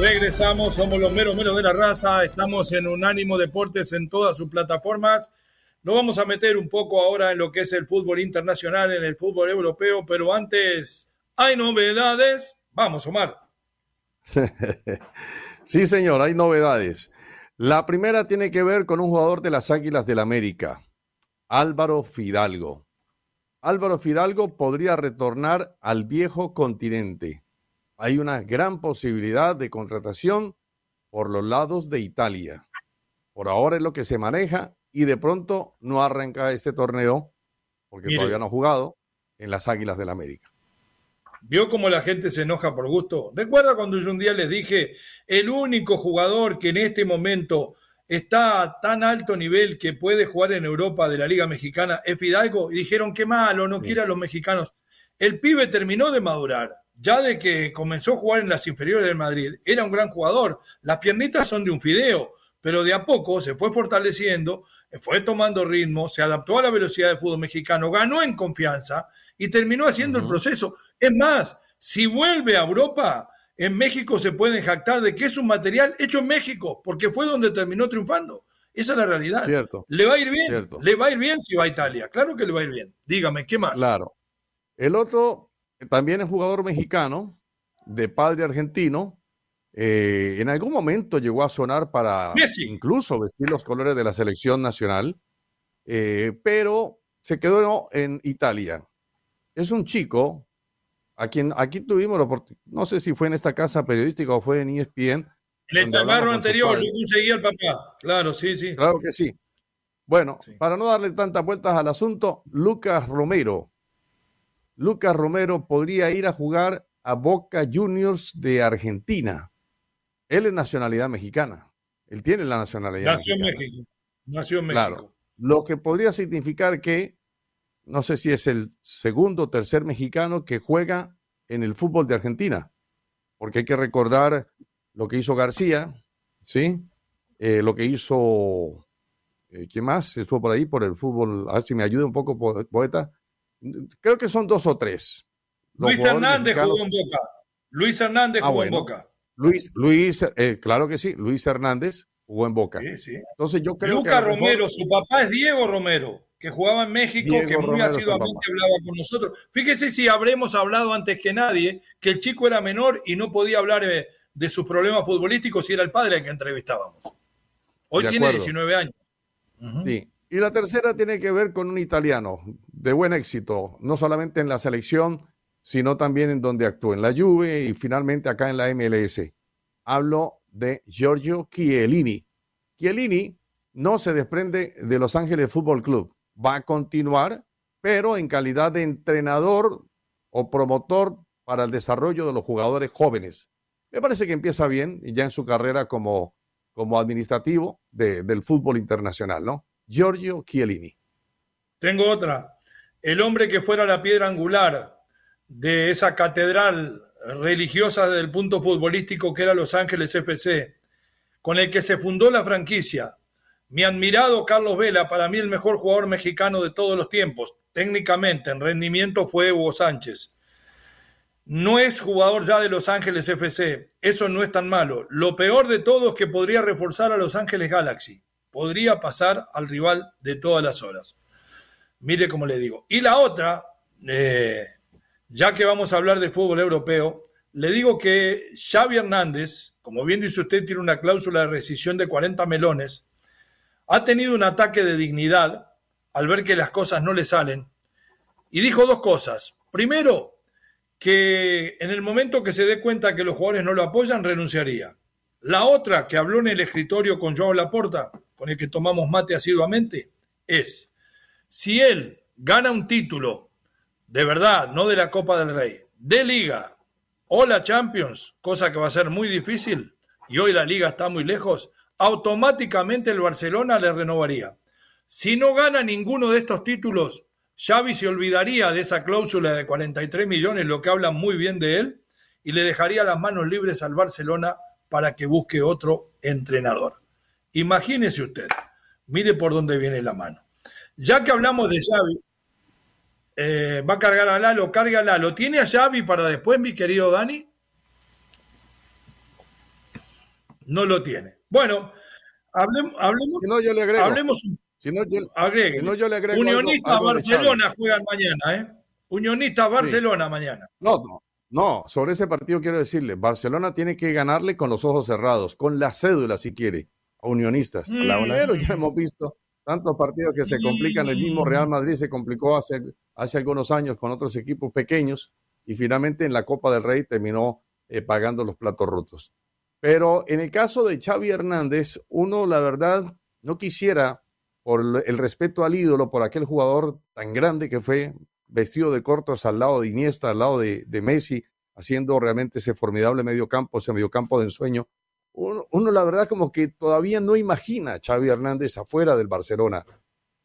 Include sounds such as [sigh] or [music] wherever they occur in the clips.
Regresamos, somos los meros meros de la raza, estamos en Unánimo Deportes en todas sus plataformas. Nos vamos a meter un poco ahora en lo que es el fútbol internacional, en el fútbol europeo, pero antes, ¿hay novedades? Vamos, Omar. [laughs] sí, señor, hay novedades. La primera tiene que ver con un jugador de las Águilas del América, Álvaro Fidalgo. Álvaro Fidalgo podría retornar al viejo continente hay una gran posibilidad de contratación por los lados de Italia. Por ahora es lo que se maneja y de pronto no arranca este torneo, porque todavía no ha jugado, en las Águilas del América. ¿Vio cómo la gente se enoja por gusto? ¿Recuerda cuando yo un día les dije, el único jugador que en este momento está a tan alto nivel que puede jugar en Europa de la Liga Mexicana es Fidalgo? Y dijeron, qué malo, no quiere a los mexicanos. El pibe terminó de madurar ya de que comenzó a jugar en las inferiores del Madrid, era un gran jugador. Las piernitas son de un fideo, pero de a poco se fue fortaleciendo, fue tomando ritmo, se adaptó a la velocidad del fútbol mexicano, ganó en confianza y terminó haciendo el proceso. Es más, si vuelve a Europa, en México se pueden jactar de que es un material hecho en México, porque fue donde terminó triunfando. Esa es la realidad. Cierto. Le va a ir bien. Le va a ir bien si va a Italia. Claro que le va a ir bien. Dígame, ¿qué más? Claro. El otro también es jugador mexicano, de padre argentino. Eh, en algún momento llegó a sonar para incluso vestir los colores de la selección nacional, eh, pero se quedó en Italia. Es un chico a quien aquí tuvimos la oportunidad, no sé si fue en esta casa periodística o fue en ESPN. El chamarro anterior, yo conseguí al papá. Claro, sí, sí. Claro que sí. Bueno, para no darle tantas vueltas al asunto, Lucas Romero, Lucas Romero podría ir a jugar a Boca Juniors de Argentina. Él es nacionalidad mexicana. Él tiene la nacionalidad Nació mexicana. en México. Nació en México. Claro. Lo que podría significar que, no sé si es el segundo o tercer mexicano que juega en el fútbol de Argentina. Porque hay que recordar lo que hizo García, ¿sí? Eh, lo que hizo, eh, ¿quién más? Estuvo por ahí por el fútbol. A ver si me ayuda un poco, poeta creo que son dos o tres. Luis Hernández jugó en Boca. Luis Hernández ah, jugó en Boca. Luis, Luis, eh, claro que sí, Luis Hernández jugó en Boca. Sí, sí. Entonces yo creo Lucas Romero, su papá es Diego Romero, que jugaba en México, que muy asiduamente hablaba con nosotros. Fíjese si habremos hablado antes que nadie que el chico era menor y no podía hablar eh, de, sus problemas futbolísticos y era el padre al que entrevistábamos. Hoy tiene 19 años. Sí, y la tercera tiene que ver con un italiano de buen éxito, no solamente en la selección, sino también en donde actúa en la Juve y finalmente acá en la MLS. Hablo de Giorgio Chiellini. Chiellini no se desprende de Los Ángeles Fútbol Club. Va a continuar, pero en calidad de entrenador o promotor para el desarrollo de los jugadores jóvenes. Me parece que empieza bien ya en su carrera como, como administrativo del fútbol internacional, ¿no? Giorgio Chiellini. Tengo otra. El hombre que fuera la piedra angular de esa catedral religiosa del punto futbolístico que era Los Ángeles FC, con el que se fundó la franquicia. Mi admirado Carlos Vela, para mí el mejor jugador mexicano de todos los tiempos. Técnicamente, en rendimiento fue Hugo Sánchez. No es jugador ya de Los Ángeles FC. Eso no es tan malo. Lo peor de todo es que podría reforzar a Los Ángeles Galaxy podría pasar al rival de todas las horas. Mire cómo le digo. Y la otra, eh, ya que vamos a hablar de fútbol europeo, le digo que Xavi Hernández, como bien dice usted, tiene una cláusula de rescisión de 40 melones, ha tenido un ataque de dignidad al ver que las cosas no le salen y dijo dos cosas. Primero, que en el momento que se dé cuenta que los jugadores no lo apoyan, renunciaría. La otra, que habló en el escritorio con Joao Laporta, con el que tomamos mate asiduamente, es si él gana un título, de verdad, no de la Copa del Rey, de Liga o la Champions, cosa que va a ser muy difícil, y hoy la Liga está muy lejos, automáticamente el Barcelona le renovaría. Si no gana ninguno de estos títulos, Xavi se olvidaría de esa cláusula de 43 millones, lo que hablan muy bien de él, y le dejaría las manos libres al Barcelona para que busque otro entrenador. Imagínese usted, mire por dónde viene la mano. Ya que hablamos de Xavi, eh, va a cargar a Lalo, carga a Lalo. ¿Tiene a Xavi para después, mi querido Dani? No lo tiene. Bueno, hablemos, hablemos, si no, yo le agrego. hablemos si no, yo, agregue. Si no, yo le agrego Unionista Barcelona juegan mañana, ¿eh? Unionista Barcelona mañana. No, no, no, sobre ese partido quiero decirle, Barcelona tiene que ganarle con los ojos cerrados, con la cédula si quiere, a unionistas. Mm. Pero ya hemos visto tantos partidos que se complican, el mismo Real Madrid se complicó hace, hace algunos años con otros equipos pequeños y finalmente en la Copa del Rey terminó eh, pagando los platos rotos. Pero en el caso de Xavi Hernández, uno la verdad no quisiera, por el respeto al ídolo, por aquel jugador tan grande que fue, vestido de cortos al lado de Iniesta, al lado de, Messi, haciendo realmente ese formidable mediocampo, ese mediocampo de ensueño. Uno, uno, la verdad como que todavía no imagina a Xavi Hernández afuera del Barcelona.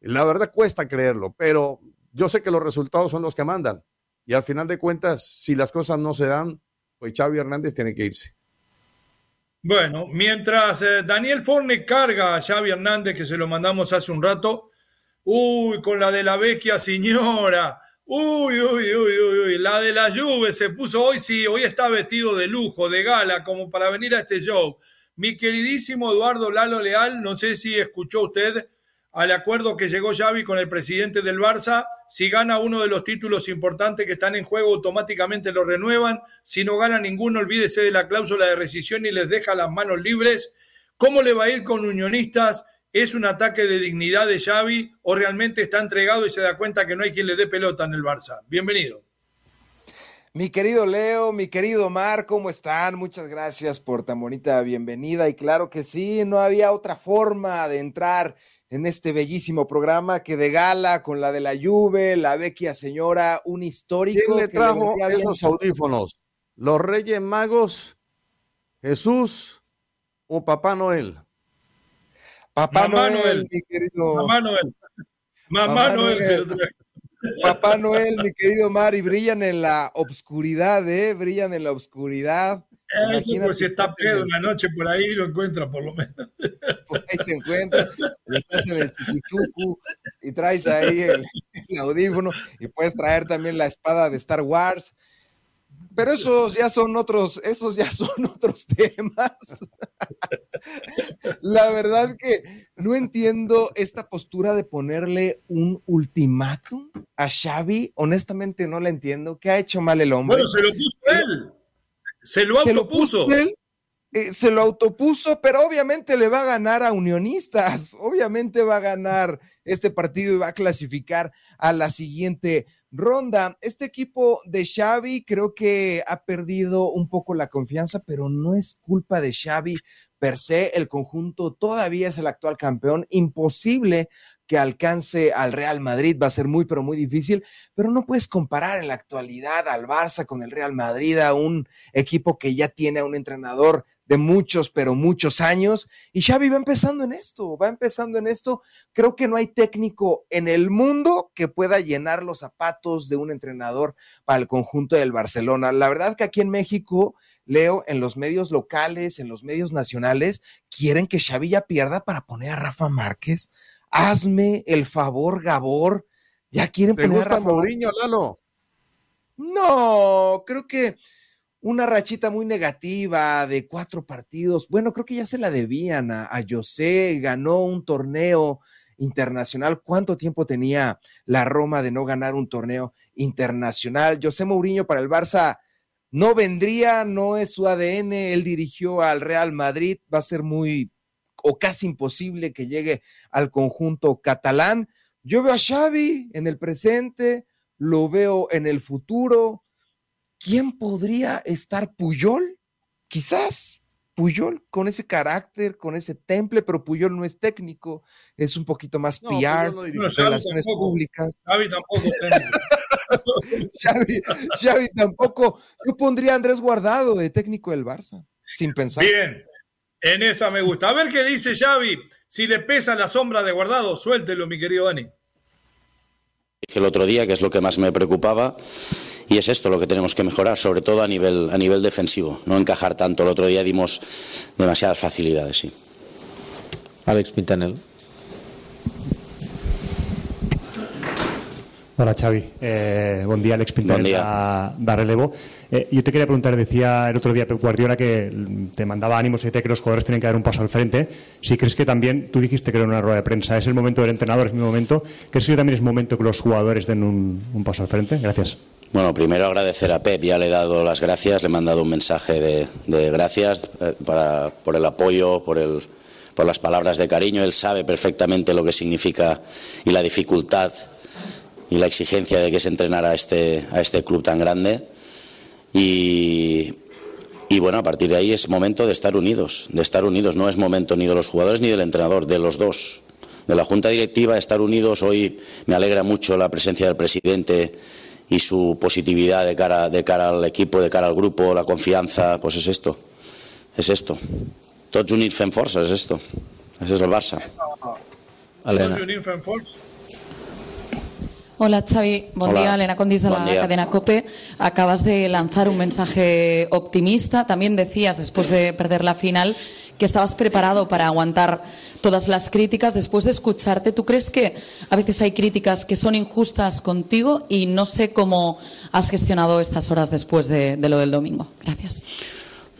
La verdad cuesta creerlo, pero yo sé que los resultados son los que mandan. Y al final de cuentas, si las cosas no se dan, pues Xavi Hernández tiene que irse. Bueno, mientras eh, Daniel Forne carga a Xavi Hernández, que se lo mandamos hace un rato, uy, con la de la vecchia señora, uy, uy, uy, uy, la de la Juve se puso hoy, sí, hoy está vestido de lujo, de gala, como para venir a este show. Mi queridísimo Eduardo Lalo Leal, no sé si escuchó usted al acuerdo que llegó Xavi con el presidente del Barça. Si gana uno de los títulos importantes que están en juego, automáticamente lo renuevan. Si no gana ninguno, olvídese de la cláusula de rescisión y les deja las manos libres. ¿Cómo le va a ir con unionistas? ¿Es un ataque de dignidad de Xavi o realmente está entregado y se da cuenta que no hay quien le dé pelota en el Barça? Bienvenido. Mi querido Leo, mi querido Mar, ¿cómo están? Muchas gracias por tan bonita bienvenida. Y claro que sí, no había otra forma de entrar en este bellísimo programa que de gala con la de la Juve, la vecchia señora, un histórico. ¿Quién le trajo esos audífonos? ¿Los Reyes Magos, Jesús o Papá Noel? Papá Noel, mi querido. Mamá Noel. Mamá, Noel. Papá Noel, mi querido Mari, brillan en la obscuridad, ¿eh? Brillan en la obscuridad. Eso, pues si está pedo una noche por ahí, lo encuentra por lo menos. Por ahí te encuentras, estás en el chiquichucu y traes ahí el, audífono y puedes traer también la espada de Star Wars. Pero esos ya son otros, esos ya son [laughs] otros temas. La verdad que no entiendo esta postura de ponerle un ultimátum a Xavi. Honestamente no la entiendo. ¿Qué ha hecho mal el hombre? Bueno, se lo puso él. Se lo autopuso. Eh, se lo autopuso, pero obviamente le va a ganar a Unionistas. Obviamente va a ganar este partido y va a clasificar a la siguiente ronda. Este equipo de Xavi creo que ha perdido un poco la confianza, pero no es culpa de Xavi per se. El conjunto todavía es el actual campeón. Imposible que alcance al Real Madrid va a ser muy, pero muy difícil, pero no puedes comparar en la actualidad al Barça con el Real Madrid, a un equipo que ya tiene a un entrenador de muchos, pero muchos años. Y Xavi va empezando en esto, va empezando en esto. Creo que no hay técnico en el mundo que pueda llenar los zapatos de un entrenador para el conjunto del Barcelona. La verdad que aquí en México, leo en los medios locales, en los medios nacionales, quieren que Xavi ya pierda para poner a Rafa Márquez, Hazme el favor, Gabor. Ya quieren ¿Te poner gusta a Mourinho, Lalo? No, creo que una rachita muy negativa de cuatro partidos. Bueno, creo que ya se la debían a, a José, ganó un torneo internacional. ¿Cuánto tiempo tenía la Roma de no ganar un torneo internacional? José Mourinho para el Barça no vendría, no es su ADN, él dirigió al Real Madrid, va a ser muy o casi imposible que llegue al conjunto catalán. Yo veo a Xavi en el presente, lo veo en el futuro. ¿Quién podría estar Puyol? Quizás Puyol con ese carácter, con ese temple, pero Puyol no es técnico, es un poquito más PR, relaciones públicas. Xavi tampoco [laughs] Xavi, Xavi, tampoco. Yo pondría a Andrés Guardado de técnico del Barça, sin pensar. Bien, en esa me gusta. A ver qué dice Xavi. Si le pesa la sombra de Guardado, suéltelo, mi querido Dani. El otro día, que es lo que más me preocupaba, y es esto lo que tenemos que mejorar, sobre todo a nivel, a nivel defensivo, no encajar tanto. El otro día dimos demasiadas facilidades, sí. Alex Pintanel. Hola Xavi, eh, buen día Alex Pintanel de Relevo. Eh, yo te quería preguntar, decía el otro día Pep Guardiola que te mandaba ánimos y decía que los jugadores tienen que dar un paso al frente. Si crees que también, tú dijiste que era una rueda de prensa, es el momento del entrenador, es mi momento, ¿crees que también es momento que los jugadores den un, un paso al frente? Gracias. Bueno, primero agradecer a Pep, ya le he dado las gracias, le he mandado un mensaje de, gracias eh, por el apoyo, por, el, por las palabras de cariño. Él sabe perfectamente lo que significa y la dificultad y la exigencia de que se entrenara a este, a este club tan grande. Y, y bueno, a partir de ahí es momento de estar unidos, de estar unidos. No es momento ni de los jugadores ni del entrenador, de los dos. De la Junta Directiva, de estar unidos. Hoy me alegra mucho la presencia del presidente y su positividad de cara, de cara al equipo, de cara al grupo, la confianza, pues es esto, es esto. Tots units fem força, es esto. Ese es el Barça. Elena. Hola Xavi, buen día. Elena Condis de la cadena COPE. Acabas de lanzar un mensaje optimista. También decías, después de perder la final, que estabas preparado para aguantar todas las críticas. Después de escucharte, ¿tú crees que a veces hay críticas que son injustas contigo y no sé cómo has gestionado estas horas después de, lo del domingo? Gracias.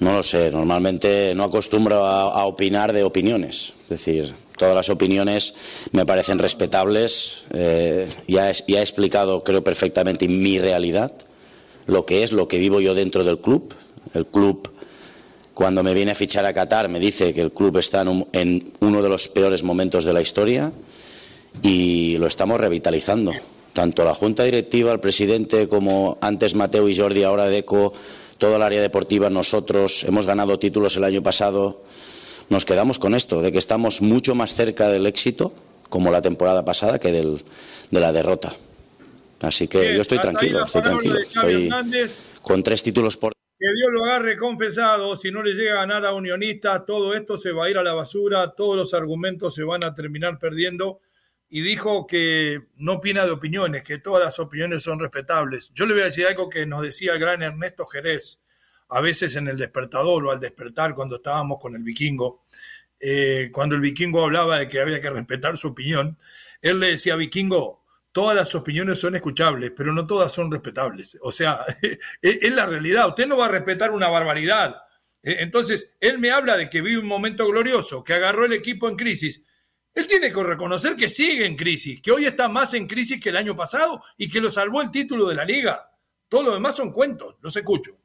No lo sé, normalmente no acostumbro a, opinar de opiniones. Es decir, todas las opiniones me parecen respetables. Eh, ya, he explicado, creo perfectamente, mi realidad, lo que es, lo que vivo yo dentro del club. El club cuando me viene a fichar a Qatar me dice que el club está en, uno de los peores momentos de la historia y lo estamos revitalizando. Tanto la Junta Directiva, el presidente, como antes Mateo y Jordi, ahora Deco, toda el área deportiva, nosotros hemos ganado títulos el año pasado. Nos quedamos con esto, de que estamos mucho más cerca del éxito, como la temporada pasada, que del, de la derrota. Así que yo estoy tranquilo, estoy tranquilo. Estoy con tres títulos por que Dios lo agarre compensado, si no le llega a ganar a Unionista, todo esto se va a ir a la basura, todos los argumentos se van a terminar perdiendo. Y dijo que no opina de opiniones, que todas las opiniones son respetables. Yo le voy a decir algo que nos decía el gran Ernesto Jerez, a veces en el despertador o al despertar cuando estábamos con el vikingo, eh, cuando el vikingo hablaba de que había que respetar su opinión, él le decía, vikingo, todas las opiniones son escuchables, pero no todas son respetables. O sea, [laughs] es la realidad. Usted no va a respetar una barbaridad. Eh, entonces, él me habla de que vive un momento glorioso, que agarró el equipo en crisis. Él tiene que reconocer que sigue en crisis, que hoy está más en crisis que el año pasado y que lo salvó el título de la liga. Todo lo demás son cuentos, los escucho.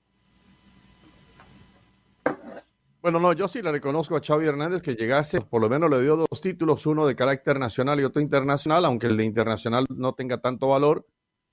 Bueno, no, yo sí le reconozco a Xavi Hernández que llegase, por lo menos le dio dos títulos, uno de carácter nacional y otro internacional, aunque el de internacional no tenga tanto valor,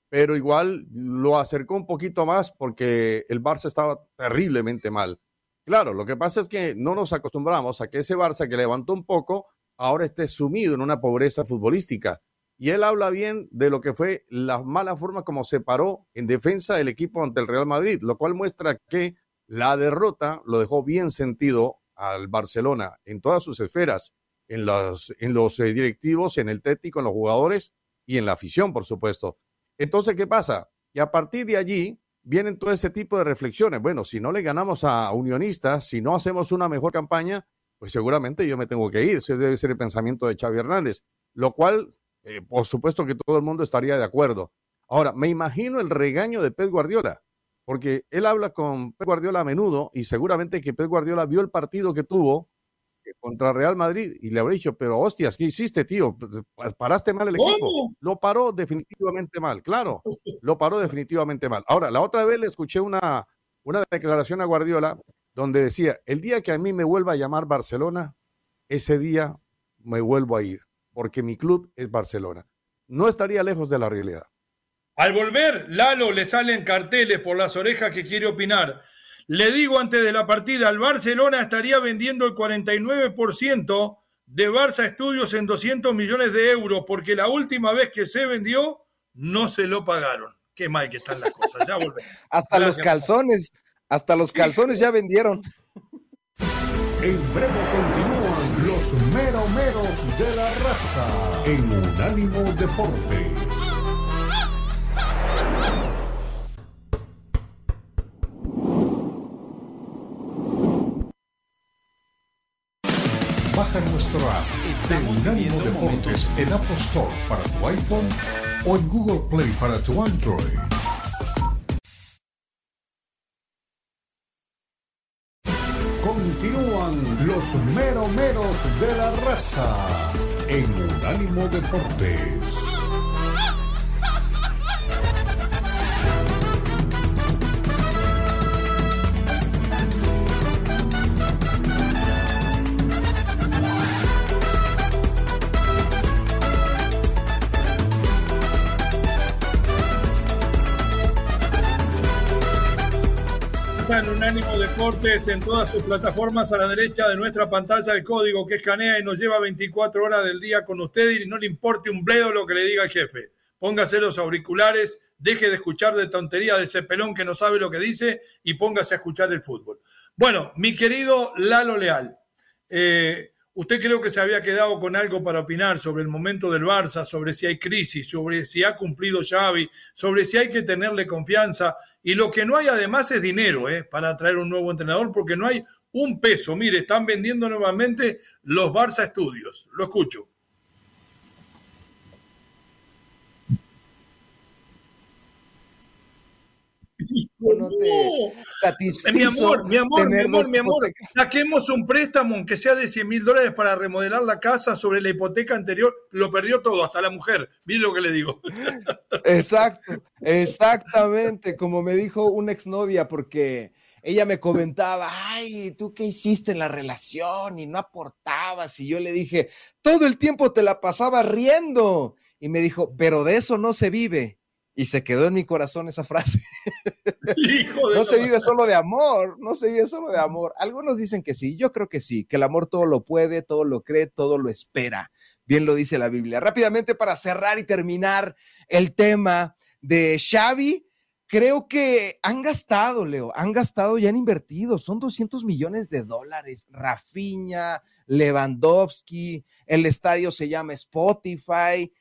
pero igual lo acercó un poquito más porque el Barça estaba terriblemente mal. Claro, lo que pasa es que no nos acostumbramos a que ese Barça que levantó un poco, ahora esté sumido en una pobreza futbolística. Y él habla bien de lo que fue la mala forma como se paró en defensa del equipo ante el Real Madrid, lo cual muestra que la derrota lo dejó bien sentido al Barcelona en todas sus esferas, en los, en los eh, directivos, en el técnico, en los jugadores y en la afición, por supuesto. Entonces, ¿qué pasa? Y a partir de allí vienen todo ese tipo de reflexiones. Bueno, si no le ganamos a Unionistas, si no hacemos una mejor campaña, pues seguramente yo me tengo que ir. Ese debe ser el pensamiento de Xavi Hernández, lo cual, eh, por supuesto que todo el mundo estaría de acuerdo. Ahora, me imagino el regaño de Pep Guardiola porque él habla con Pep Guardiola a menudo y seguramente que Pep Guardiola vio el partido que tuvo eh, contra Real Madrid y le habrá dicho, pero hostias, ¿qué hiciste, tío? Paraste mal el equipo. Lo paró definitivamente mal, claro, lo paró definitivamente mal. Ahora, la otra vez le escuché una, una declaración a Guardiola donde decía, el día que a mí me vuelva a llamar Barcelona, ese día me vuelvo a ir, porque mi club es Barcelona. No estaría lejos de la realidad. Al volver, Lalo le salen carteles por las orejas que quiere opinar. Le digo antes de la partida, el Barcelona estaría vendiendo el 49% de Barça Estudios en 200 millones de euros, porque la última vez que se vendió no se lo pagaron. Qué mal que están las cosas. Ya volvemos. [laughs] hasta los calzones, hasta los calzones ya vendieron. En breve continúan los meromeros de la raza en Unánimo Deportes. Baja nuestro app de Unánimo Deportes en Apple Store para tu iPhone o en Google Play para tu Android. Continúan los meromeros de la raza en Unánimo Deportes. Deportes en todas sus plataformas a la derecha de nuestra pantalla el código que escanea y nos lleva 24 horas del día con usted y no le importe un bledo lo que le diga el jefe. Póngase los auriculares, deje de escuchar de tontería de ese pelón que no sabe lo que dice y póngase a escuchar el fútbol. Bueno, mi querido Lalo Leal, eh, usted creo que se había quedado con algo para opinar sobre el momento del Barça, sobre si hay crisis, sobre si ha cumplido Xavi, sobre si hay que tenerle confianza y lo que no hay además es dinero ¿eh? para traer un nuevo entrenador, porque no hay un peso. Mire, están vendiendo nuevamente los Barça Studios. Lo escucho. No te Mi amor, mi amor, mi amor, mi amor. Saquemos un préstamo, aunque sea de 100 mil dólares, para remodelar la casa sobre la hipoteca anterior. Lo perdió todo, hasta la mujer. Mire lo que le digo. Exacto, exactamente. Como me dijo una exnovia, porque ella me comentaba, ay, ¿tú qué hiciste en la relación? Y no aportabas. Y yo le dije, todo el tiempo te la pasaba riendo. Y me dijo, pero de eso no se vive. Y se quedó en mi corazón esa frase. [laughs] no se vive solo de amor, no se vive solo de amor. Algunos dicen que sí, yo creo que sí, que el amor todo lo puede, todo lo cree, todo lo espera. Bien lo dice la Biblia. Rápidamente para cerrar y terminar el tema de Xavi, creo que han gastado, Leo, han gastado y han invertido, son 200 millones de dólares. Rafinha, Lewandowski, el estadio se llama Spotify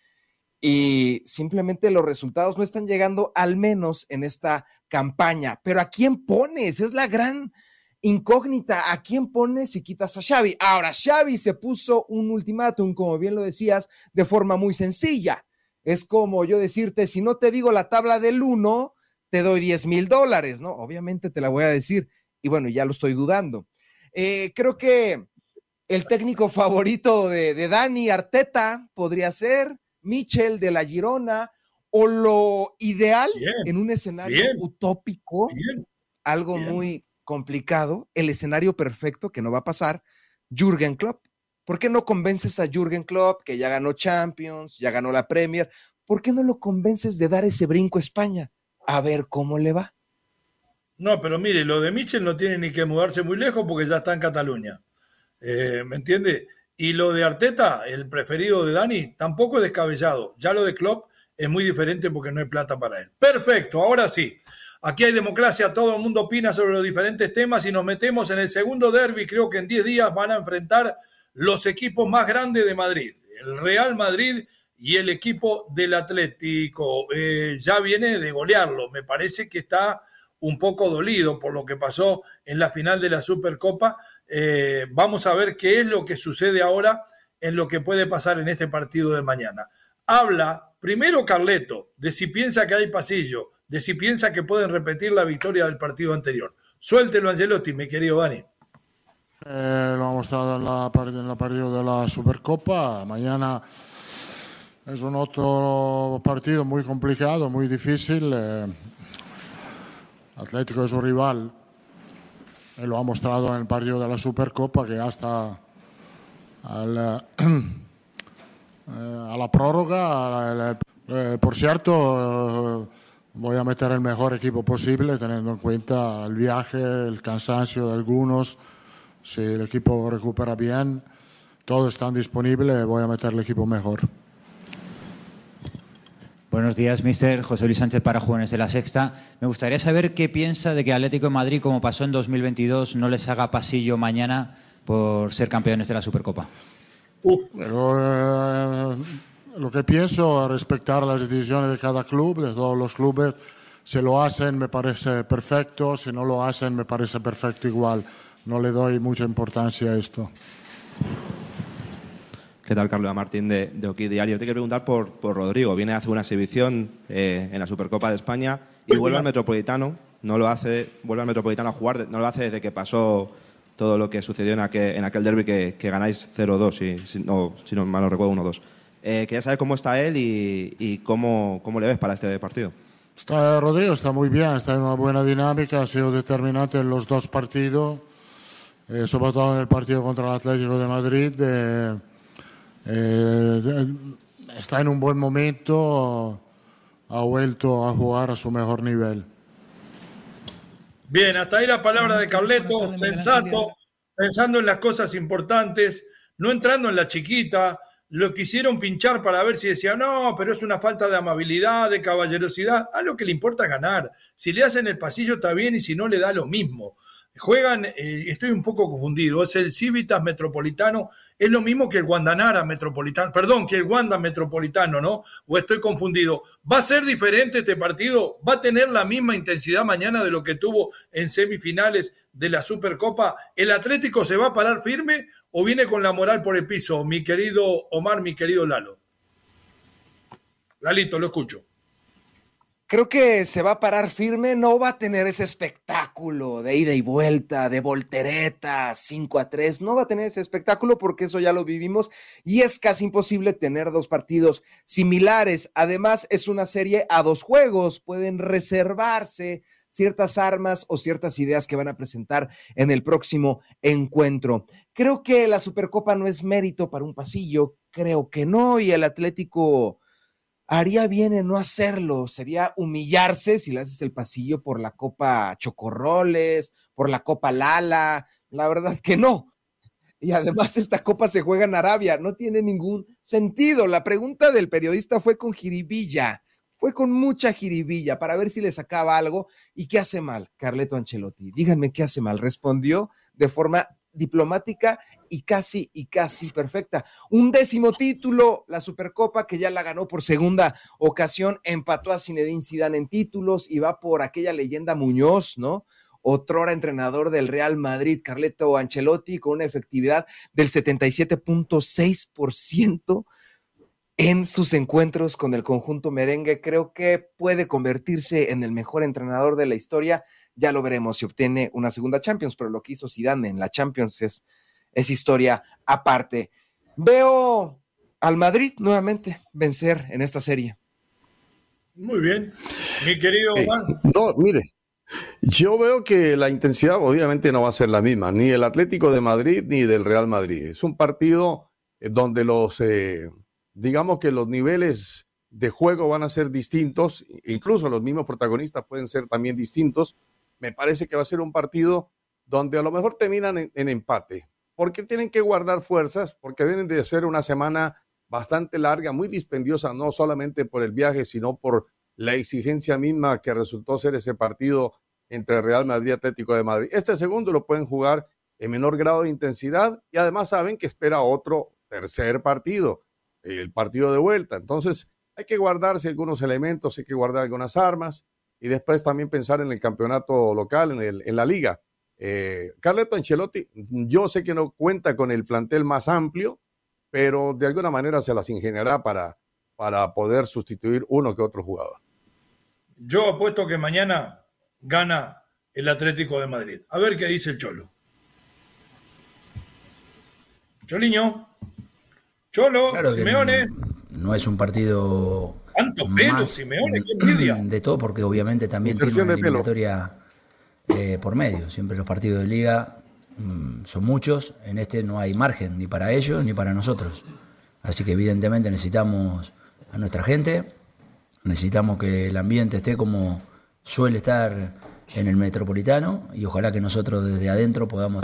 y simplemente los resultados no están llegando al menos en esta campaña. Pero ¿a quién pones? Es la gran incógnita. ¿A quién pones si quitas a Xavi? Ahora, Xavi se puso un ultimátum, como bien lo decías, de forma muy sencilla. Es como yo decirte, si no te digo la tabla del 1, te doy 10 mil dólares, ¿no? Obviamente te la voy a decir. Y bueno, ya lo estoy dudando. Eh, creo que el técnico favorito de, de Dani Arteta podría ser Michel de la Girona, o lo ideal en un escenario utópico, algo muy complicado, el escenario perfecto que no va a pasar, Jürgen Klopp. ¿Por qué no convences a Jürgen Klopp, que ya ganó Champions, ya ganó la Premier? ¿Por qué no lo convences de dar ese brinco a España? A ver cómo le va. No, pero mire, lo de Michel no tiene ni que mudarse muy lejos porque ya está en Cataluña. Eh, ¿Me entiende? Y lo de Arteta, el preferido de Dani, tampoco es descabellado. Ya lo de Klopp es muy diferente porque no hay plata para él. Perfecto, ahora sí. Aquí hay democracia, todo el mundo opina sobre los diferentes temas y nos metemos en el segundo derby. Creo que en 10 días van a enfrentar los equipos más grandes de Madrid, el Real Madrid y el equipo del Atlético. Eh, ya viene de golearlo, me parece que está un poco dolido por lo que pasó en la final de la Supercopa eh, vamos a ver qué es lo que sucede ahora en lo que puede pasar en este partido de mañana. Habla primero Carleto de si piensa que hay pasillo, de si piensa que pueden repetir la victoria del partido anterior. Suéltelo, Angelotti, mi querido Dani. Eh, lo ha mostrado en la, en la partido de la Supercopa. Mañana es un otro partido muy complicado, muy difícil. Eh, Atlético es un rival lo ha mostrado en el partido de la Supercopa que hasta al, eh, a la prórroga, eh, por cierto, voy a meter el mejor equipo posible, teniendo en cuenta el viaje, el cansancio de algunos. Si el equipo recupera bien, todos están disponibles, voy a meter el equipo mejor. Buenos días, mister. José Luis Sánchez para Jóvenes de la Sexta. Me gustaría saber qué piensa de que Atlético de Madrid, como pasó en 2022, no les haga pasillo mañana por ser campeones de la Supercopa. Eh, lo que pienso es respetar las decisiones de cada club, de todos los clubes. Si lo hacen me parece perfecto, si no lo hacen me parece perfecto igual. No le doy mucha importancia a esto. ¿Qué tal, Carlos Martín de, de Oquí Diario? Te quiero preguntar por, por Rodrigo. Viene a hacer una exhibición eh, en la Supercopa de España y vuelve al Metropolitano. No lo hace, vuelve al Metropolitano a jugar. No lo hace desde que pasó todo lo que sucedió en aquel, en aquel derby que, que ganáis 0-2, si, si, no, si no mal no recuerdo, 1-2. Eh, quería saber cómo está él y, y cómo, cómo le ves para este partido. Está, Rodrigo está muy bien, está en una buena dinámica, ha sido determinante en los dos partidos, eh, sobre todo en el partido contra el Atlético de Madrid. Eh, eh, está en un buen momento, ha vuelto a jugar a su mejor nivel. Bien, hasta ahí la palabra de Carleto, sensato, pensando en las cosas importantes, no entrando en la chiquita. Lo quisieron pinchar para ver si decía, no, pero es una falta de amabilidad, de caballerosidad. A lo que le importa es ganar. Si le hacen el pasillo está bien y si no le da lo mismo. Juegan, eh, estoy un poco confundido, es el Civitas Metropolitano, es lo mismo que el Guandanara Metropolitano, perdón, que el Wanda Metropolitano, ¿no? O estoy confundido. ¿Va a ser diferente este partido? ¿Va a tener la misma intensidad mañana de lo que tuvo en semifinales de la Supercopa? ¿El Atlético se va a parar firme o viene con la moral por el piso, mi querido Omar, mi querido Lalo? Lalito, lo escucho creo que se va a parar firme, no va a tener ese espectáculo de ida y vuelta, de voltereta, 5 a 3, no va a tener ese espectáculo porque eso ya lo vivimos y es casi imposible tener dos partidos similares. Además, es una serie a dos juegos, pueden reservarse ciertas armas o ciertas ideas que van a presentar en el próximo encuentro. Creo que la Supercopa no es mérito para un pasillo, creo que no, y el Atlético haría bien en no hacerlo. Sería humillarse si le haces el pasillo por la Copa Chocorroles, por la Copa Lala. La verdad que no. Y además esta copa se juega en Arabia. No tiene ningún sentido. La pregunta del periodista fue con jiribilla. Fue con mucha jiribilla para ver si le sacaba algo. ¿Y qué hace mal? Carleto Ancelotti. Díganme qué hace mal. Respondió de forma diplomática y casi y casi perfecta. Un décimo título, la Supercopa que ya la ganó por segunda ocasión, empató a Zinedine Zidane en títulos y va por aquella leyenda Muñoz, ¿no? Otrora entrenador del Real Madrid, Carleto Ancelotti, con una efectividad del 77.6% en sus encuentros con el conjunto merengue. Creo que puede convertirse en el mejor entrenador de la historia. Ya lo veremos si obtiene una segunda Champions, pero lo que hizo Zidane en la Champions es es historia aparte. Veo al Madrid nuevamente vencer en esta serie. Muy bien. Mi querido eh, Juan. no, mire, yo veo que la intensidad obviamente no va a ser la misma, ni el Atlético de Madrid ni del Real Madrid. Es un partido eh, donde los, eh, digamos que los niveles de juego van a ser distintos, incluso los mismos protagonistas pueden ser también distintos. Me parece que va a ser un partido donde a lo mejor terminan en, en empate. ¿Por qué tienen que guardar fuerzas? Porque deben de ser una semana bastante larga, muy dispendiosa, no solamente por el viaje, sino por la exigencia misma que resultó ser ese partido entre Real Madrid y Atlético de Madrid. Este segundo lo pueden jugar en menor grado de intensidad y además saben que espera otro tercer partido, el partido de vuelta. Entonces hay que guardarse algunos elementos, hay que guardar algunas armas y después también pensar en el campeonato local, en, el, en la liga. Eh, Carleto Ancelotti, yo sé que no cuenta con el plantel más amplio, pero de alguna manera se las ingeniará para, para poder sustituir uno que otro jugador. Yo apuesto que mañana gana el Atlético de Madrid. A ver qué dice el Cholo. Choliño. Cholo, Simeone. No, no, es un partido. ¿Tanto pelo, más, Simeone? ¿Qué envidia? De todo, porque obviamente también tiene una eliminatoria eh, por medio. Siempre los partidos de liga mmm, son muchos, en este no hay margen ni para ellos ni para nosotros. Así que evidentemente necesitamos a nuestra gente, Necesitamos que el ambiente esté como suele estar en el metropolitano y ojalá que nosotros desde adentro podamos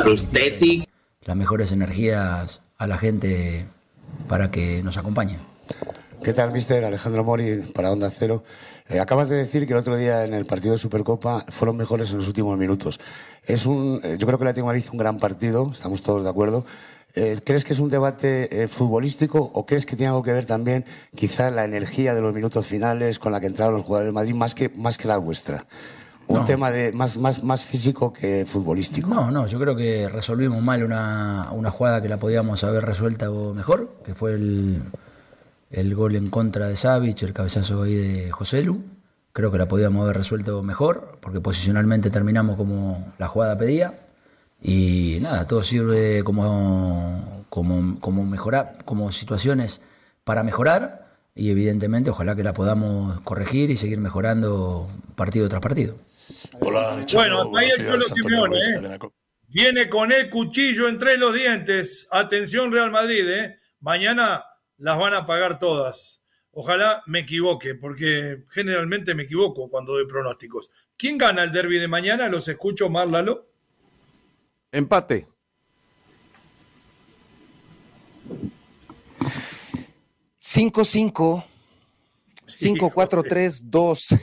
las mejores energías a la gente para que nos acompañe. ¿Qué tal, mister? Alejandro Mori para Onda Cero. Eh, acabas de decir que el otro día en el partido de Supercopa fueron mejores en los últimos minutos. Es un, eh, yo creo que la Madrid hizo un gran partido, estamos todos de acuerdo. Eh, ¿Crees que es un debate futbolístico o crees que tiene algo que ver también quizá la energía de los minutos finales con la que entraron los jugadores del Madrid más que, más que la vuestra? Un tema de más, más, más físico que futbolístico. No, no, yo creo que resolvimos mal una, una jugada que la podíamos haber resuelto mejor, que fue el, el gol en contra de Savic, el cabezazo ahí de Joselu. Creo que la podíamos haber resuelto mejor, porque posicionalmente terminamos como la jugada pedía. Y nada, todo sirve como, como, como mejorar, como situaciones para mejorar. Y evidentemente, ojalá que la podamos corregir y seguir mejorando partido tras partido. Hola, bueno, ahí el Cholo Simeone, ¿eh? Viene con el cuchillo entre los dientes. Atención, Real Madrid, ¿eh? Mañana las van a pagar todas. Ojalá me equivoque, porque generalmente me equivoco cuando doy pronósticos. ¿Quién gana el derby de mañana? Los escucho, Marlalo. Empate. Cinco, cinco. Cinco, cuatro, tres, dos. [laughs]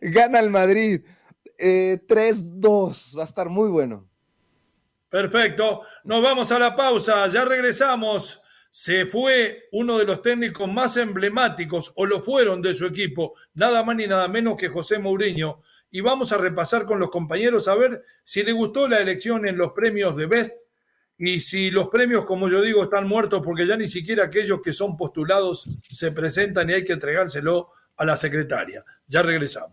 Gana el Madrid. Eh, tres, dos. Va a estar muy bueno. Perfecto. Nos vamos a la pausa. Ya regresamos. Se fue uno de los técnicos más emblemáticos, o lo fueron de su equipo, nada más ni nada menos que José Mourinho. Y vamos a repasar con los compañeros a ver si le gustó la elección en los premios de Best y si los premios, como yo digo, están muertos porque ya ni siquiera aquellos que son postulados se presentan y hay que entregárselo a la secretaria. Ya regresamos.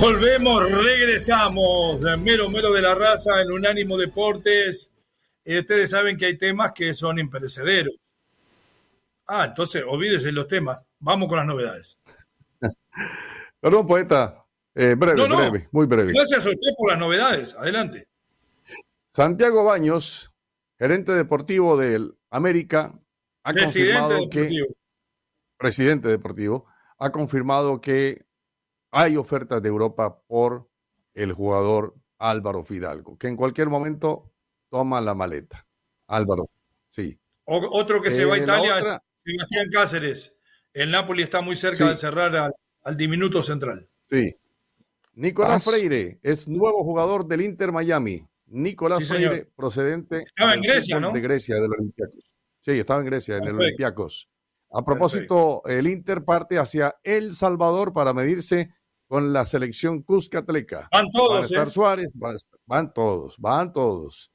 Volvemos, regresamos. Mero, mero de la raza en Unánimo Deportes. Eh, ustedes saben que hay temas que son imperecederos. Ah, entonces olvídese los temas. Vamos con las novedades. [laughs] Perdón, poeta. Eh, breve, breve, muy breve. Gracias a usted por las novedades. Adelante. Santiago Baños, gerente deportivo del América, ha confirmado que. Presidente deportivo, ha confirmado que hay ofertas de Europa por el jugador Álvaro Fidalgo, que en cualquier momento toma la maleta. Álvaro, sí. otro que se va a eh, Italia es Sebastián Cáceres. El Napoli está muy cerca de cerrar al, diminuto central. Sí. Nicolás Freire es nuevo jugador del Inter Miami. Nicolás Freire, procedente estaba en Grecia, ¿no? de Grecia, del Olympiacos. Sí, estaba en Grecia, en el Olympiacos. A propósito, el Inter parte hacia El Salvador para medirse con la selección Cuscatleca. Van todos. Van a estar ¿eh? Suárez, van, todos, van todos.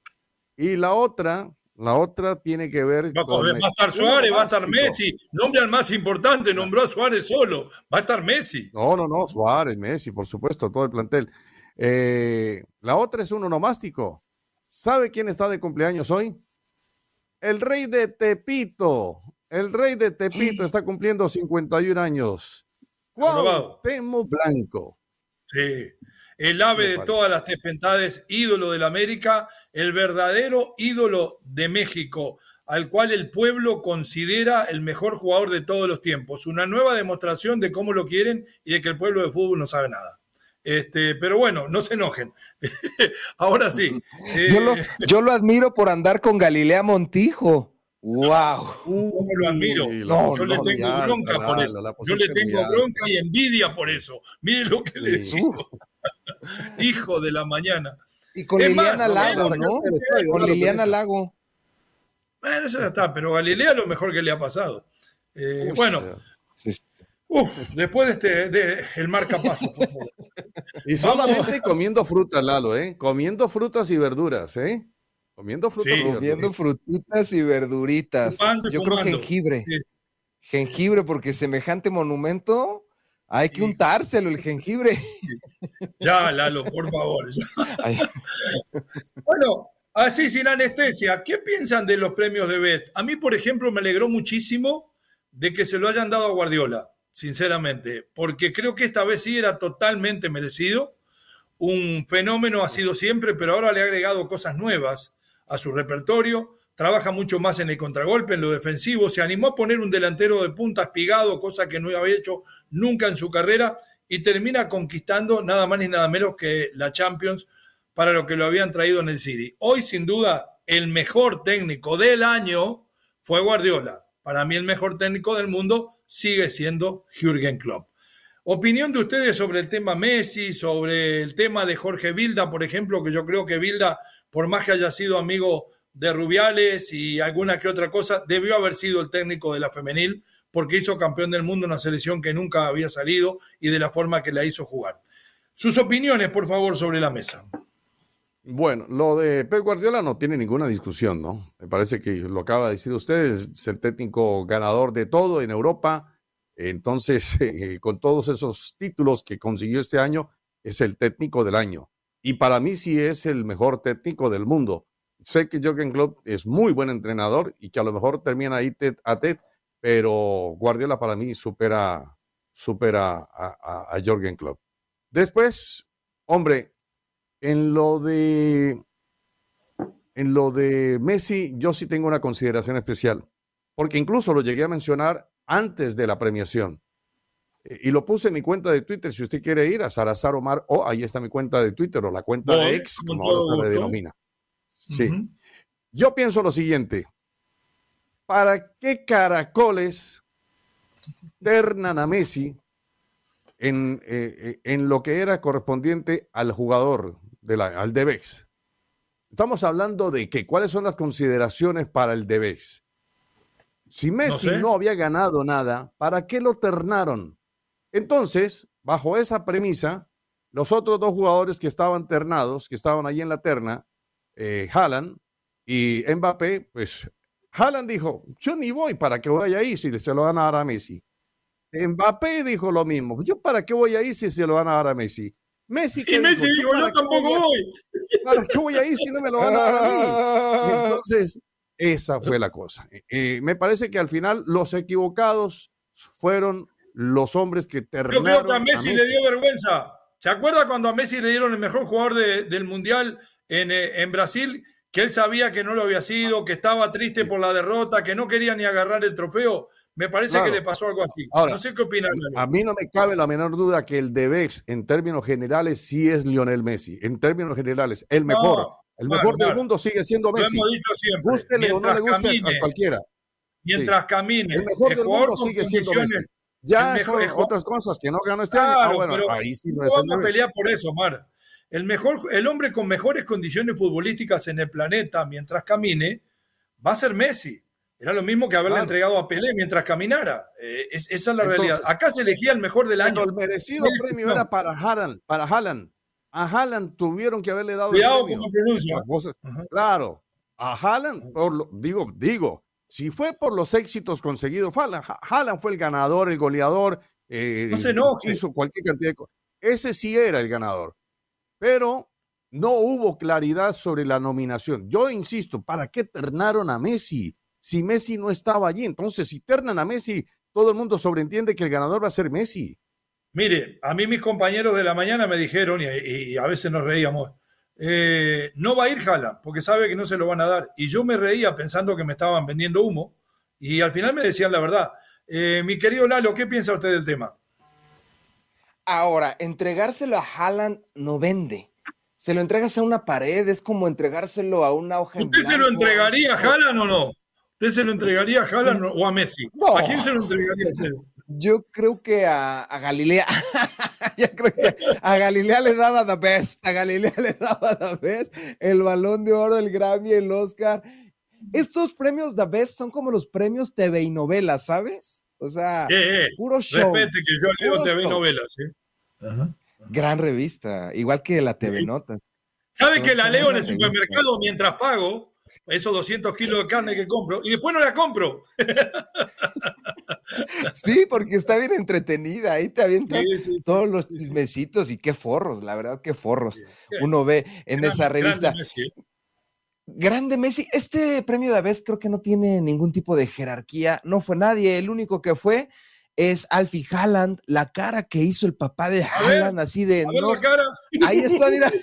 Y la otra, la otra tiene que ver con. Va a estar Suárez, va a estar Messi. Nombre al más importante, nombró a Suárez solo. Va a estar Messi. No, no, no, Suárez, Messi, por supuesto, todo el plantel. Eh, la otra es un onomástico. ¿Sabe quién está de cumpleaños hoy? El rey de Tepito. El rey de Tepito está cumpliendo 51 años. Temo Blanco. Sí, el ave de todas las tepentades, ídolo de la América, el verdadero ídolo de México, al cual el pueblo considera el mejor jugador de todos los tiempos. Una nueva demostración de cómo lo quieren y de que el pueblo de fútbol no sabe nada. Este, pero bueno, no se enojen. [laughs] Ahora sí. yo, lo, eh, yo lo admiro por andar con Galilea Montijo. ¡Wow! ¿Cómo lo admiro? No, yo le tengo bronca por eso. Yo le tengo bronca y envidia por eso. Mire lo que le digo. Hijo de la mañana. Y con Liliana Lago, ¿no? Con Liliana Lago. Bueno, eso ya está, pero Galilea lo mejor que le ha pasado. Eh, bueno, Uf, después de este, de el marcapaso. y solamente comiendo frutas, Lalo, ¿eh? Comiendo frutas y verduras, ¿eh? Comiendo frutas. comiendo frutitas y verduritas. Yo creo jengibre. Jengibre, porque semejante monumento hay que untárselo el jengibre. Ya, Lalo, por favor. bueno, así sin anestesia, ¿qué piensan de los premios de Best? A mí, por ejemplo, me alegró muchísimo de que se lo hayan dado a Guardiola, sinceramente, porque creo que esta vez sí era totalmente merecido. Un fenómeno ha sido siempre, pero ahora le ha agregado cosas nuevas a su repertorio trabaja mucho más en el contragolpe, en lo defensivo, se animó a poner un delantero de punta espigado, cosa que no había hecho nunca en su carrera, y termina conquistando nada más ni nada menos que la Champions para lo que lo habían traído en el City. Hoy, sin duda, el mejor técnico del año fue Guardiola. Para mí, el mejor técnico del mundo sigue siendo Jürgen Klopp. Opinión de ustedes sobre el tema Messi, sobre el tema de Jorge Vilda, por ejemplo, que yo creo que Vilda, por más que haya sido amigo de Rubiales y alguna que otra cosa, debió haber sido el técnico de la femenil porque hizo campeón del mundo una selección que nunca había salido y de la forma que la hizo jugar. Sus opiniones, por favor, sobre la mesa. Bueno, lo de Pep Guardiola no tiene ninguna discusión, ¿no? Me parece que lo acaba de decir usted, es el técnico ganador de todo en Europa. Entonces, [laughs] eh, con todos esos títulos que consiguió este año, es el técnico del año. Y para mí sí es el mejor técnico del mundo sé que Jürgen Klopp es muy buen entrenador y que a lo mejor termina ahí tet a tet, pero Guardiola para mí supera, supera a, a, Jürgen Klopp. Después, hombre, en lo de en lo de Messi, yo sí tengo una consideración especial, porque incluso lo llegué a mencionar antes de la premiación. Y lo puse en mi cuenta de Twitter, si usted quiere ir a Sarazar Omar, o ahí está mi cuenta de Twitter, o la cuenta de ex, como ahora se le denomina. Sí. Yo pienso lo siguiente. ¿Para qué caracoles ternan a Messi en, eh, eh, en lo que era correspondiente al jugador, de la, al Debex? Estamos hablando de que, ¿cuáles son las consideraciones para el Debex? Si Messi no, había ganado nada, ¿para qué lo ternaron? Entonces, bajo esa premisa, los otros dos jugadores que estaban ternados, que estaban ahí en la terna, eh, Haaland y Mbappé, pues Haaland dijo, yo ni voy para que vaya ahí si se lo van a dar a Messi. Mbappé dijo lo mismo, yo para qué voy a ir si se lo van a dar a Messi. Messi, y Messi dijo, yo, tampoco voy. [laughs] ¿Para qué voy a ir si no me lo van a dar a mí? [laughs] Entonces, esa fue la cosa. Eh, eh, me parece que al final los equivocados fueron los hombres que terminaron. Yo creo que a Messi, le dio vergüenza. ¿Se acuerda cuando a Messi le dieron el mejor jugador del Mundial eh, en, Brasil que él sabía que no lo había sido, que estaba triste por la derrota, que no quería ni agarrar el trofeo. Me parece que le pasó algo así. no sé qué opinan. A mí no me cabe la menor duda que el Debex, en términos generales, sí es Lionel Messi. En términos generales, el mejor. el mejor del mundo sigue siendo Messi. Lo hemos dicho siempre. Gústele o no le guste a cualquiera. Mientras camine. El mejor del mundo sigue siendo Messi. Ya son otras cosas que no ganó este año. Ah, bueno, ahí sí no, es vamos a pelear por eso, Mar. El, mejor, el hombre con mejores condiciones futbolísticas en el planeta mientras camine va a ser Messi. Era lo mismo que haberle entregado a Pelé mientras caminara. Eh, esa es la realidad. Acá se elegía el mejor del año. el merecido premio era para Haaland, para Haaland. A Haaland tuvieron que haberle dado Cuidado el premio. Claro, a Haaland, por digo, digo, si fue por los éxitos conseguidos, Haaland, fue el ganador, el goleador, eh, no se hizo cualquier cantidad de cosas. Ese sí era el ganador pero no hubo claridad sobre la nominación. Yo insisto, ¿para qué ternaron a Messi? Si Messi no estaba allí, entonces si ternan a Messi, todo el mundo sobreentiende que el ganador va a ser Messi. Mire, a mí mis compañeros de la mañana me dijeron, y, a veces nos reíamos, eh, no va a ir Jala, porque sabe que no se lo van a dar. Y yo me reía pensando que me estaban vendiendo humo, y al final me decían la verdad. Eh, mi querido Lalo, ¿qué piensa usted del tema? Ahora, entregárselo a Haaland no vende. Se lo entregas a una pared, es como entregárselo a una hoja. ¿Usted se lo entregaría a Haaland o no? ¿Usted se lo entregaría a Haaland o a Messi? ¿A quién se lo entregaría usted? Yo creo que a, Galilea. [laughs] Yo creo que a Galilea le daba the best. A Galilea le daba the best. El balón de oro, el Grammy, el Oscar. Estos premios the best son como los premios TV y novelas, ¿sabes? O sea, eh, eh, puro show. Respete que yo leo TV Novelas. ¿eh? Gran revista, igual que la TV Notas. ¿Sabe que la leo en el supermercado mientras pago esos 200 kilos de carne que compro y después no la compro? [laughs] Sí, porque está bien entretenida. Ahí te avientas todos los chismecitos y qué forros, la verdad, qué forros uno ve en esa revista. Grande Messi. Este premio de vez creo que no tiene ningún tipo de jerarquía. No fue nadie. El único que fue es Alfie Haaland. La cara que hizo el papá de Haaland, así de. Ahí está, mira. [laughs]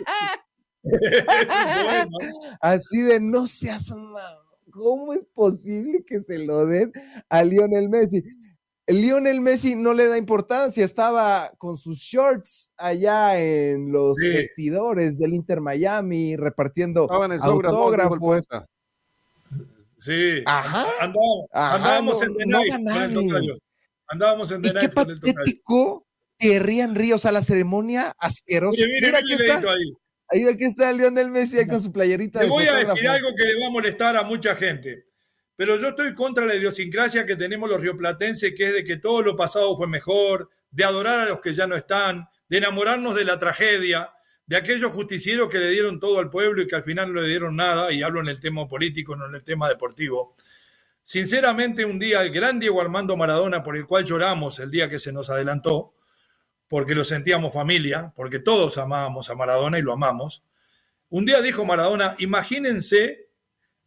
[laughs] así de no seas. ¿Cómo es posible que se lo den a Lionel Messi? Lionel Messi no le da importancia, estaba con sus shorts allá en los vestidores del Inter Miami repartiendo autógrafos. Sí, Ajá. andábamos, en The Night Andábamos en The Night. Qué patético que Rían Ríos a la ceremonia asquerosa. Mira, aquí está. Ahí. Ahí. aquí está Lionel Messi con su playerita. Le voy a decir algo que le va a molestar a mucha gente. Pero yo estoy contra la idiosincrasia que tenemos los rioplatenses, que es de que todo lo pasado fue mejor, de adorar a los que ya no están, de enamorarnos de la tragedia, de aquellos justicieros que le dieron todo al pueblo y que al final no le dieron nada, y hablo en el tema político, no en el tema deportivo. Sinceramente, un día el gran Diego Armando Maradona, por el cual lloramos el día que se nos adelantó, porque lo sentíamos familia, porque todos amábamos a Maradona y lo amamos, un día dijo Maradona, imagínense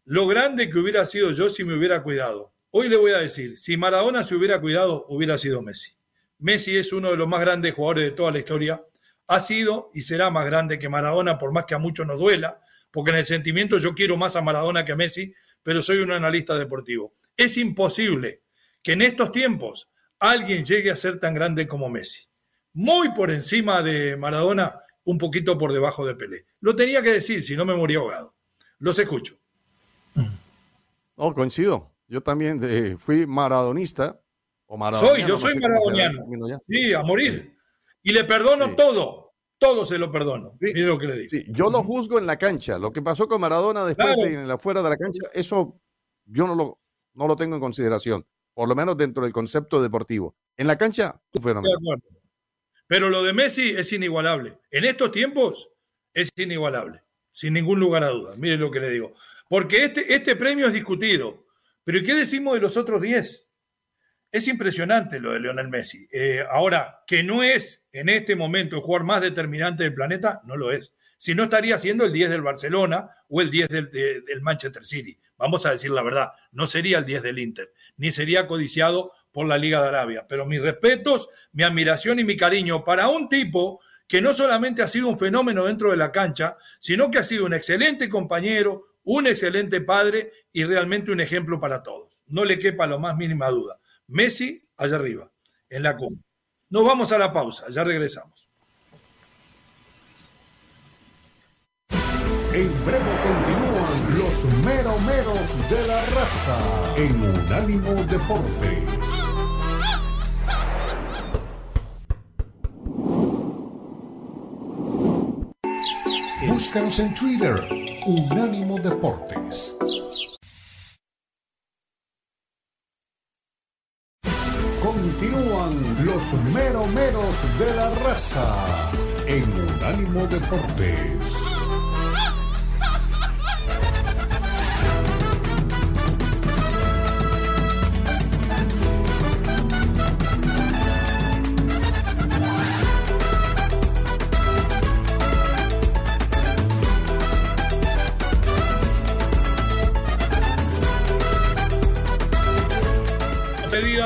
lo grande que hubiera sido yo si me hubiera cuidado. Hoy le voy a decir, si Maradona se hubiera cuidado, hubiera sido Messi. Messi es uno de los más grandes jugadores de toda la historia. Ha sido y será más grande que Maradona, por más que a muchos nos duela, porque en el sentimiento yo quiero más a Maradona que a Messi, pero soy un analista deportivo. Es imposible que en estos tiempos alguien llegue a ser tan grande como Messi. Muy por encima de Maradona, un poquito por debajo de Pelé. Lo tenía que decir, si no me moría ahogado. Los escucho. No, coincido. Yo también eh, fui maradonista. O soy, yo soy maradoniano. Sí, a morir. Y le perdono todo. Todo se lo perdono. lo que le digo. yo lo juzgo en la cancha. Lo que pasó con Maradona después de, en la fuera de la cancha, eso yo no lo, no lo tengo en consideración. Por lo menos dentro del concepto deportivo. En la cancha, Pero lo de Messi es inigualable. En estos tiempos es inigualable. Sin ningún lugar a dudas. Mire lo que le digo. Porque este, este premio es discutido. Pero ¿qué decimos de los otros 10? Es impresionante lo de Lionel Messi. Eh, ahora, que no es en este momento el jugador más determinante del planeta, no lo es. Si no estaría siendo el 10 del Barcelona o el 10 del, del, Manchester City. Vamos a decir la verdad, no sería el 10 del Inter, ni sería codiciado por la Liga de Arabia. Pero mis respetos, mi admiración y mi cariño para un tipo que no solamente ha sido un fenómeno dentro de la cancha, sino que ha sido un excelente compañero, un excelente padre y realmente un ejemplo para todos. No le quepa lo más mínima duda. Messi, allá arriba, en la cumbre. Nos vamos a la pausa, ya regresamos. En breve continúan los meromeros de la raza en Unánimo Deportes. Búscanos en Twitter, Unánimo Deportes. Continúan los meromeros de la raza en Unánimo Deportes.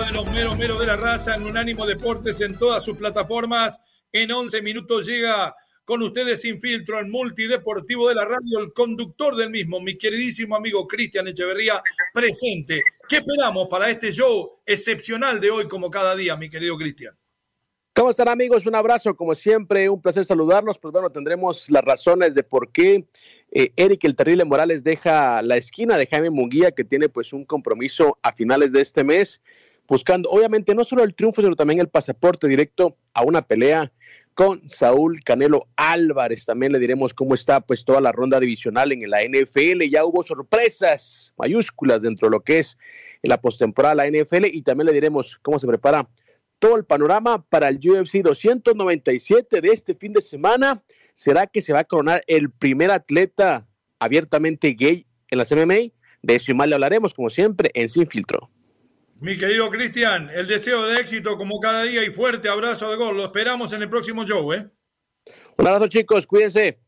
De los meros meros de la raza en Unánimo Deportes en todas sus plataformas. En 11 minutos llega con ustedes sin filtro el multideportivo de la radio, el conductor del mismo, mi queridísimo amigo Cristian Echeverría, presente. ¿Qué esperamos para este show excepcional de hoy como cada día, mi querido Cristian? ¿Cómo están amigos? Un abrazo, como siempre, un placer saludarnos. Pues bueno, tendremos las razones de por qué eh, Eric el Terrible Morales deja la esquina de Jaime Munguía, que tiene pues un compromiso a finales de este mes buscando, obviamente, no solo el triunfo, sino también el pasaporte directo a una pelea con Saúl Canelo Álvarez. También le diremos cómo está pues toda la ronda divisional en la NFL. Ya hubo sorpresas mayúsculas dentro de lo que es la postemporada de la NFL y también le diremos cómo se prepara todo el panorama para el UFC 297 de este fin de semana. ¿Será que se va a coronar el primer atleta abiertamente gay en las MMA? De eso y más le hablaremos, como siempre, en Sin Filtro. Mi querido Cristian, el deseo de éxito como cada día y fuerte abrazo de gol. Lo esperamos en el próximo show, ¿eh? Un abrazo, chicos. Cuídense.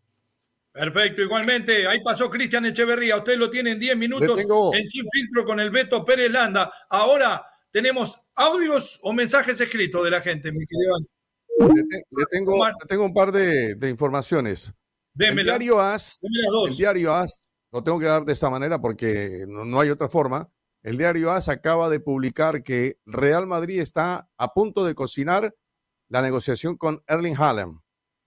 Perfecto, igualmente. Ahí pasó Cristian Echeverría. Usted lo tiene en 10 minutos en Sin Filtro con el Beto Pérez Landa. Ahora tenemos audios o mensajes escritos de la gente, mi querido le, tengo, tengo, un par de, informaciones. El diario AS, el diario AS, lo tengo que dar de esa manera porque no hay otra forma el diario AS acaba de publicar que Real Madrid está a punto de cocinar la negociación con Erling Haaland.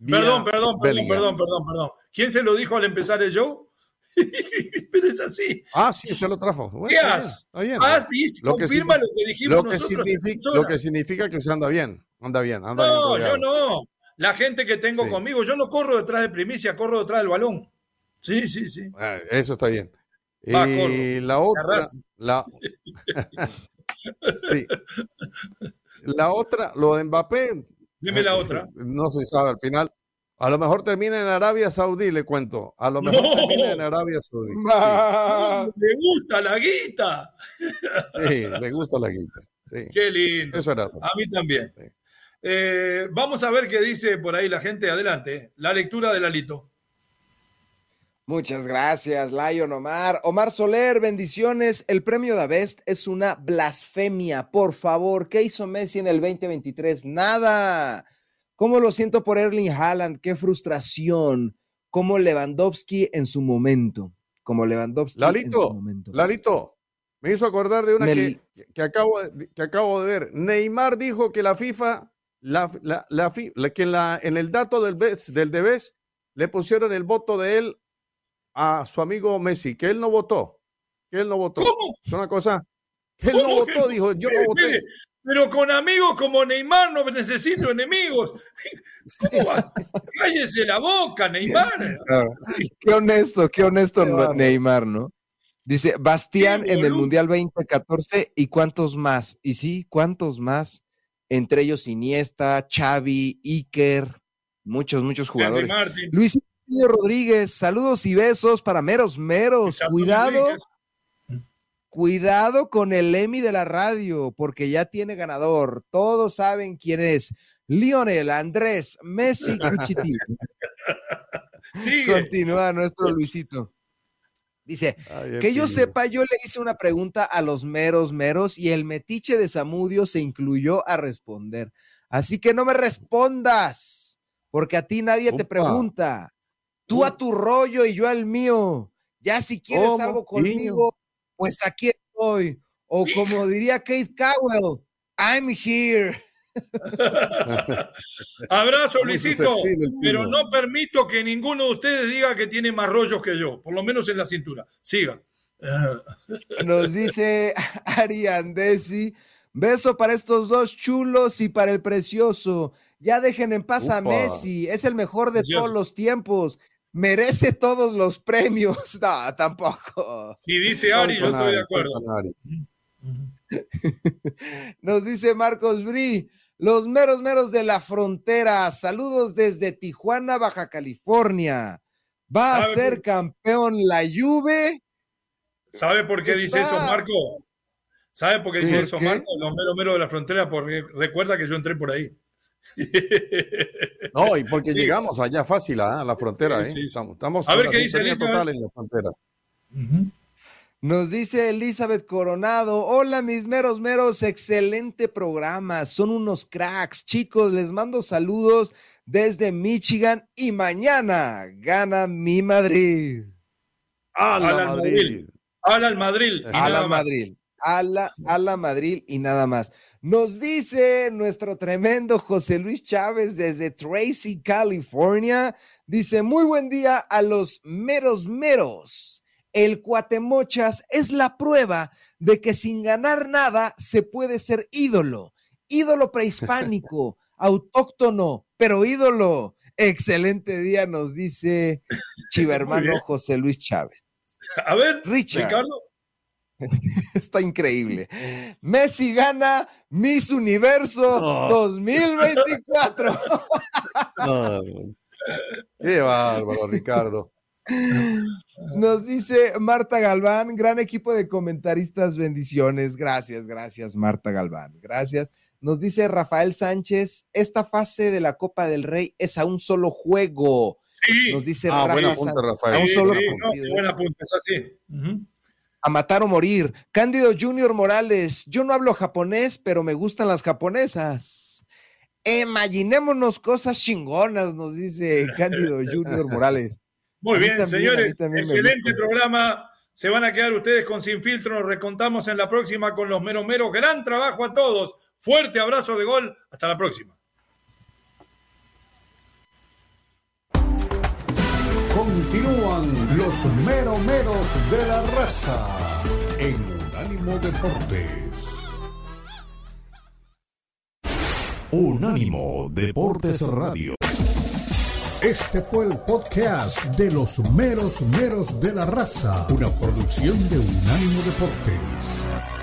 Perdón, perdón, perdón, perdón, perdón, perdón. ¿Quién se lo dijo al empezar el show? [laughs] Pero es así. Ah, sí, usted lo trajo. ¿Qué has? Has dice, lo confirma lo que dijimos lo que nosotros. Significa, lo que significa que usted anda bien. Anda bien, anda no, yo no. La gente que tengo conmigo, yo no corro detrás de primicia, corro detrás del balón. Sí, sí, sí. Ah, eso está bien. Y la otra, la... [laughs] La otra, lo de Mbappé. Dime la otra. [laughs] No se sabe al final. A lo mejor termina en Arabia Saudí, le cuento. A lo mejor termina en Arabia Saudí. [laughs] Le gusta la guita. Sí, le gusta la guita. Qué lindo. Eso era A mí también. Eh, vamos a ver qué dice por ahí la gente. Adelante. La lectura de Lalito. Muchas gracias, Lion Omar. Omar Soler, bendiciones. El premio de Best es una blasfemia. Por favor, ¿qué hizo Messi en el 2023? Nada. ¿Cómo lo siento por Erling Haaland? Qué frustración. Como Lewandowski en su momento. Como Lewandowski en su momento. Lalito, me hizo acordar de una que, que, acabo, que acabo de ver. Neymar dijo que la FIFA, la, la, que en, la, en el dato del, del Debes le pusieron el voto de él a su amigo Messi, que él no votó, que él no votó. ¿Cómo? Es una cosa que él no votó, dijo, yo no voté. Pero con amigos como Neymar no necesito enemigos. [laughs] Cállese la boca, Neymar. Qué honesto, qué honesto Neymar, ¿no? Dice, Bastián en el Mundial 2014 y cuántos más. Y sí, cuántos más. Entre ellos Iniesta, Xavi, Iker, muchos, muchos jugadores. Luis Rodríguez, saludos y besos para meros meros. Cuidado. Cuidado con el Emmy de la radio, porque ya tiene ganador. Todos saben quién es. Lionel Andrés Messi Cuchiti. [laughs] Continúa nuestro Luisito. Dice, que yo sepa, yo le hice una pregunta a los meros meros y el metiche de Samudio se incluyó a responder. Así que no me respondas, porque a ti nadie te pregunta. Tú a tu rollo y yo al mío. Ya si quieres algo conmigo, pues aquí estoy. O como diría Kate Cowell, I'm here. [laughs] Abrazo, Luisito, pero no permito que ninguno de ustedes diga que tiene más rollos que yo, por lo menos en la cintura. Siga. [laughs] Nos dice [laughs] Ari Andesi, beso para estos dos chulos y para el precioso. Ya dejen en paz a Messi, es el mejor de todos los tiempos merece todos los premios. [laughs] No, tampoco. Si dice Ari, yo estoy de acuerdo. [laughs] Nos dice Marcos Bri, los meros meros de la frontera. Saludos desde Tijuana, Baja California. Va a ser campeón la Juve. ¿Sabe por qué dice eso, Marco? ¿Sabe por qué dice eso, Marco? Los meros meros de la frontera, porque recuerda que yo entré por ahí. [laughs] No, y porque llegamos allá fácil ¿ah? a la frontera. ¿eh? Estamos, a ver qué dice total en la frontera. Nos dice Elizabeth Coronado, hola mis meros meros, excelente programa, son unos cracks, chicos, les mando saludos desde Michigan y mañana gana mi Madrid. A la Madrid. A la Madrid. A la Madrid. A la, a la Madrid y nada más. Nos dice nuestro tremendo José Luis Chávez desde Tracy, California. Dice, muy buen día a los meros meros. El cuatemochas es la prueba de que sin ganar nada se puede ser ídolo. Ídolo prehispánico, [laughs] autóctono, pero ídolo. Excelente día, nos dice [laughs] Chiva hermano José Luis Chávez. A ver, Richard. Ricardo. [laughs] Está increíble. Messi gana Miss Universo 2024. [laughs] Qué bárbaro, Ricardo. Nos dice Marta Galván, gran equipo de comentaristas, bendiciones. Gracias, gracias, Marta Galván. Gracias. Nos dice Rafael Sánchez, esta fase de la Copa del Rey es a un solo juego. Sí. Nos dice ah, Rafael. A un solo buena punta, es así. A matar o morir. Cándido Junior Morales, yo no hablo japonés, pero me gustan las japonesas. Imaginémonos cosas chingonas, nos dice Cándido [laughs] Junior Morales. Muy bien, señores. Excelente programa. Se van a quedar ustedes con Sin Filtro. Nos recontamos en la próxima con los meros meros. Gran trabajo a todos. Fuerte abrazo de gol. Hasta la próxima. Continúan los meromeros de la raza en Unánimo Deportes. Unánimo Deportes Radio. Este fue el podcast de los meros meros de la raza, una producción de Unánimo Deportes.